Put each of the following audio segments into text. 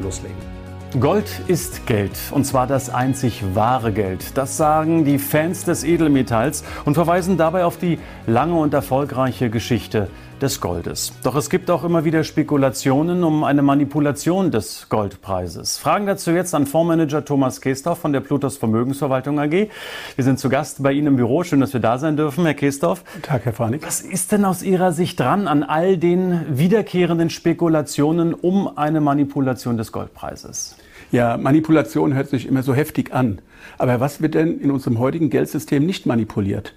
loslegen. Gold ist Geld und zwar das einzig wahre Geld. Das sagen die Fans des Edelmetalls und verweisen dabei auf die lange und erfolgreiche Geschichte des Goldes. Doch es gibt auch immer wieder Spekulationen um eine Manipulation des Goldpreises. Fragen dazu jetzt an Fondsmanager Thomas Kestorf von der Plutos Vermögensverwaltung AG. Wir sind zu Gast bei Ihnen im Büro. Schön, dass wir da sein dürfen, Herr Kestorf. Guten Tag, Herr Farnig. Was ist denn aus Ihrer Sicht dran an all den wiederkehrenden Spekulationen um eine Manipulation des Goldpreises? Ja, Manipulation hört sich immer so heftig an. Aber was wird denn in unserem heutigen Geldsystem nicht manipuliert?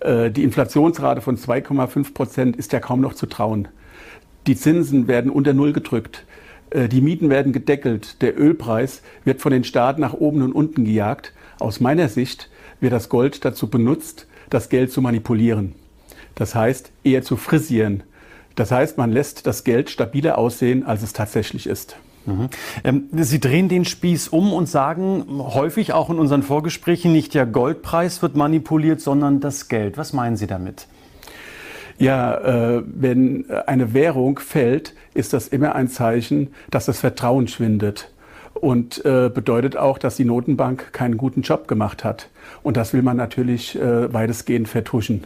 Äh, die Inflationsrate von 2,5 Prozent ist ja kaum noch zu trauen. Die Zinsen werden unter Null gedrückt. Äh, die Mieten werden gedeckelt. Der Ölpreis wird von den Staaten nach oben und unten gejagt. Aus meiner Sicht wird das Gold dazu benutzt, das Geld zu manipulieren. Das heißt, eher zu frisieren. Das heißt, man lässt das Geld stabiler aussehen, als es tatsächlich ist. Mhm. Ähm, Sie drehen den Spieß um und sagen häufig auch in unseren Vorgesprächen, nicht der Goldpreis wird manipuliert, sondern das Geld. Was meinen Sie damit? Ja, äh, wenn eine Währung fällt, ist das immer ein Zeichen, dass das Vertrauen schwindet. Und äh, bedeutet auch, dass die Notenbank keinen guten Job gemacht hat. Und das will man natürlich äh, weitestgehend vertuschen.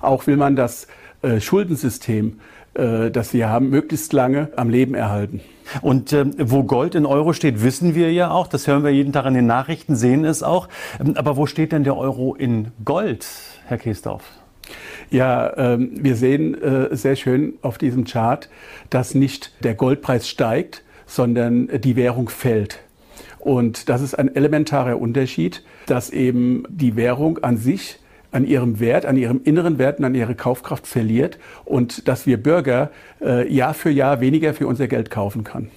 Auch will man das äh, Schuldensystem, äh, das wir haben, möglichst lange am Leben erhalten. Und äh, wo Gold in Euro steht, wissen wir ja auch. Das hören wir jeden Tag in den Nachrichten, sehen es auch. Ähm, aber wo steht denn der Euro in Gold, Herr Kiesdorf? Ja, ähm, wir sehen äh, sehr schön auf diesem Chart, dass nicht der Goldpreis steigt, sondern die Währung fällt. Und das ist ein elementarer Unterschied, dass eben die Währung an sich an ihrem Wert, an ihrem inneren Wert und an ihrer Kaufkraft verliert und dass wir Bürger äh, Jahr für Jahr weniger für unser Geld kaufen kann.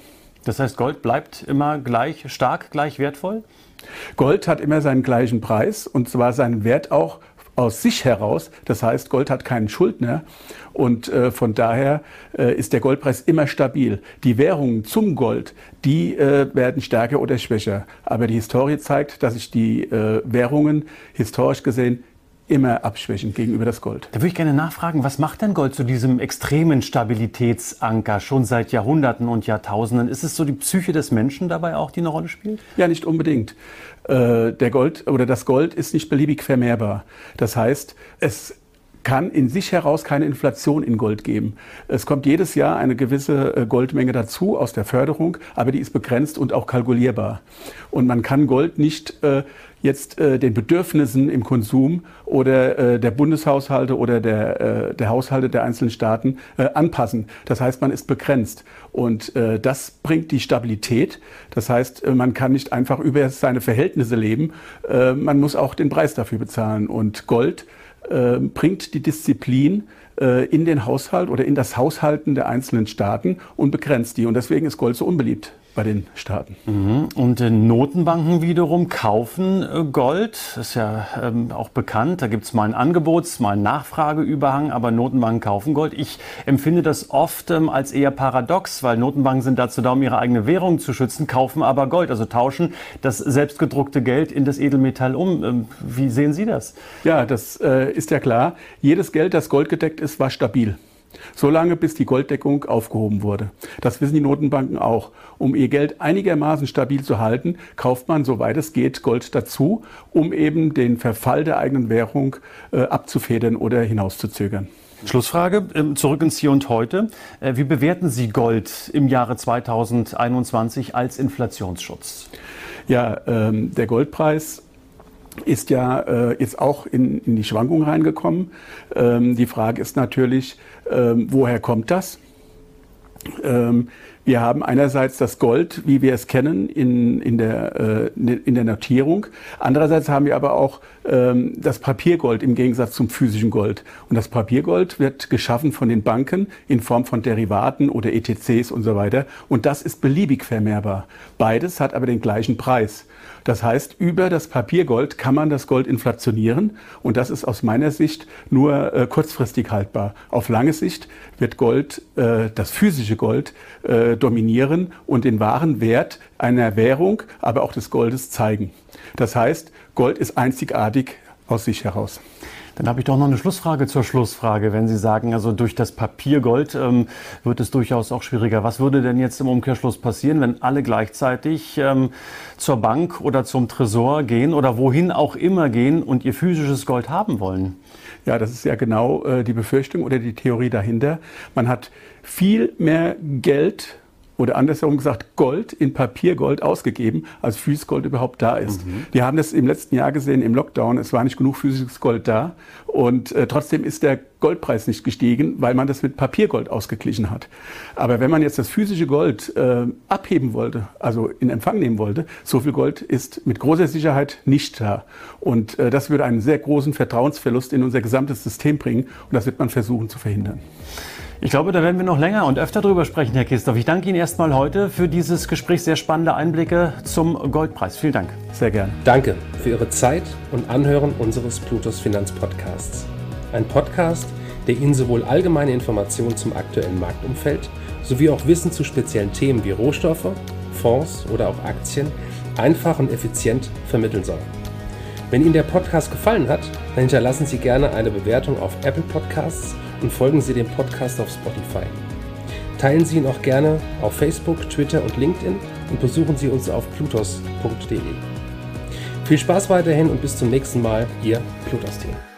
Das heißt, Gold bleibt immer gleich stark, gleich wertvoll? Gold hat immer seinen gleichen Preis und zwar seinen Wert auch aus sich heraus. Das heißt, Gold hat keinen Schuldner und äh, von daher äh, ist der Goldpreis immer stabil. Die Währungen zum Gold, die äh, werden stärker oder schwächer. Aber die Historie zeigt, dass sich die äh, Währungen historisch gesehen immer abschwächen gegenüber das Gold. Da würde ich gerne nachfragen, was macht denn Gold zu diesem extremen Stabilitätsanker schon seit Jahrhunderten und Jahrtausenden? Ist es so die Psyche des Menschen dabei auch, die eine Rolle spielt? Ja, nicht unbedingt. Äh, der Gold oder das Gold ist nicht beliebig vermehrbar. Das heißt, es kann in sich heraus keine Inflation in Gold geben. Es kommt jedes Jahr eine gewisse äh, Goldmenge dazu aus der Förderung, aber die ist begrenzt und auch kalkulierbar. Und man kann Gold nicht äh, jetzt äh, den Bedürfnissen im Konsum oder äh, der Bundeshaushalte oder der, äh, der Haushalte der einzelnen Staaten äh, anpassen. Das heißt, man ist begrenzt. Und äh, das bringt die Stabilität. Das heißt, äh, man kann nicht einfach über seine Verhältnisse leben. Äh, man muss auch den Preis dafür bezahlen. Und Gold äh, bringt die Disziplin äh, in den Haushalt oder in das Haushalten der einzelnen Staaten und begrenzt die. Und deswegen ist Gold so unbeliebt bei den Staaten. Mhm. Und äh, Notenbanken wiederum kaufen äh, Gold. Das ist ja ähm, auch bekannt. Da gibt es mal einen Angebots-, mal einen Nachfrageüberhang, aber Notenbanken kaufen Gold. Ich empfinde das oft ähm, als eher paradox, weil Notenbanken sind dazu da, um ihre eigene Währung zu schützen, kaufen aber Gold, also tauschen das selbstgedruckte Geld in das Edelmetall um. Ähm, wie sehen Sie das? Ja, das äh, ist ja klar. Jedes Geld, das goldgedeckt ist, war stabil. Solange bis die Golddeckung aufgehoben wurde. Das wissen die Notenbanken auch. Um ihr Geld einigermaßen stabil zu halten, kauft man, soweit es geht, Gold dazu, um eben den Verfall der eigenen Währung äh, abzufedern oder hinauszuzögern. Schlussfrage, ähm, zurück ins Hier und Heute. Äh, wie bewerten Sie Gold im Jahre 2021 als Inflationsschutz? Ja, ähm, der Goldpreis ist ja äh, jetzt auch in, in die Schwankung reingekommen. Ähm, die Frage ist natürlich, ähm, woher kommt das? Ähm, Wir haben einerseits das Gold, wie wir es kennen, in, in, der, äh, in der Notierung. Andererseits haben wir aber auch ähm, das Papiergold im Gegensatz zum physischen Gold. Und das Papiergold wird geschaffen von den Banken in Form von Derivaten oder ETCs und so weiter. Und das ist beliebig vermehrbar. Beides hat aber den gleichen Preis. Das heißt, über das Papiergold kann man das Gold inflationieren und das ist aus meiner Sicht nur äh, kurzfristig haltbar. Auf lange Sicht wird Gold, äh, das physische Gold, äh, dominieren und den wahren Wert einer Währung, aber auch des Goldes zeigen. Das heißt, Gold ist einzigartig aus sich heraus. Dann habe ich doch noch eine Schlussfrage zur Schlussfrage. Wenn Sie sagen, also durch das Papiergold ähm, wird es durchaus auch schwieriger. Was würde denn jetzt im Umkehrschluss passieren, wenn alle gleichzeitig ähm, zur Bank oder zum Tresor gehen oder wohin auch immer gehen und ihr physisches Gold haben wollen? Ja, das ist ja genau äh, die Befürchtung oder die Theorie dahinter. Man hat viel mehr Geld oder andersherum gesagt Gold in Papiergold ausgegeben, als physisches Gold überhaupt da ist. Mhm. Wir haben das im letzten Jahr gesehen im Lockdown. Es war nicht genug physisches Gold da und äh, trotzdem ist der Goldpreis nicht gestiegen, weil man das mit Papiergold ausgeglichen hat. Aber wenn man jetzt das physische Gold äh, abheben wollte, also in Empfang nehmen wollte, so viel Gold ist mit großer Sicherheit nicht da. Und äh, das würde einen sehr großen Vertrauensverlust in unser gesamtes System bringen und das wird man versuchen zu verhindern. Ich glaube, da werden wir noch länger und öfter drüber sprechen, Herr Kistorf. Ich danke Ihnen erstmal heute für dieses Gespräch. Sehr spannende Einblicke zum Goldpreis. Vielen Dank. Sehr gern. Danke für Ihre Zeit und Anhören unseres Plutos Finanzpodcasts. Ein Podcast, der Ihnen sowohl allgemeine Informationen zum aktuellen Marktumfeld sowie auch Wissen zu speziellen Themen wie Rohstoffe, Fonds oder auch Aktien einfach und effizient vermitteln soll. Wenn Ihnen der Podcast gefallen hat, dann hinterlassen Sie gerne eine Bewertung auf Apple Podcasts und folgen Sie dem Podcast auf Spotify. Teilen Sie ihn auch gerne auf Facebook, Twitter und LinkedIn und besuchen Sie uns auf plutos.de. Viel Spaß weiterhin und bis zum nächsten Mal, Ihr Plutos-Team.